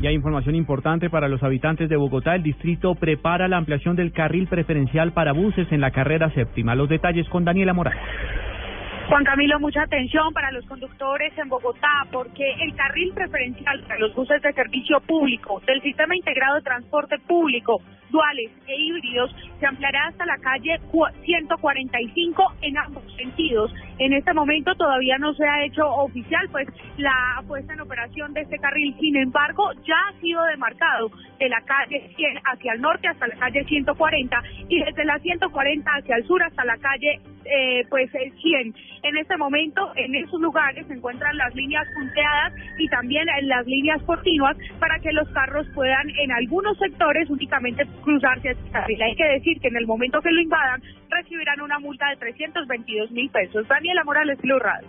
Y hay información importante para los habitantes de Bogotá. El distrito prepara la ampliación del carril preferencial para buses en la carrera séptima. Los detalles con Daniela Morales. Juan Camilo, mucha atención para los conductores en Bogotá porque el carril preferencial para los buses de servicio público del Sistema Integrado de Transporte Público, duales e híbridos, se ampliará hasta la calle 145 en ambos sentidos. En este momento todavía no se ha hecho oficial pues la puesta en operación de este carril, sin embargo ya ha sido demarcado de la calle 100 hacia el norte hasta la calle 140 y desde la 140 hacia el sur hasta la calle eh, pues 100. En este momento, en esos lugares se encuentran las líneas punteadas y también las líneas continuas para que los carros puedan en algunos sectores únicamente cruzarse este carril. Hay que decir que en el momento que lo invadan recibirán una multa de 322 mil pesos. Daniela Morales, Blue Radio.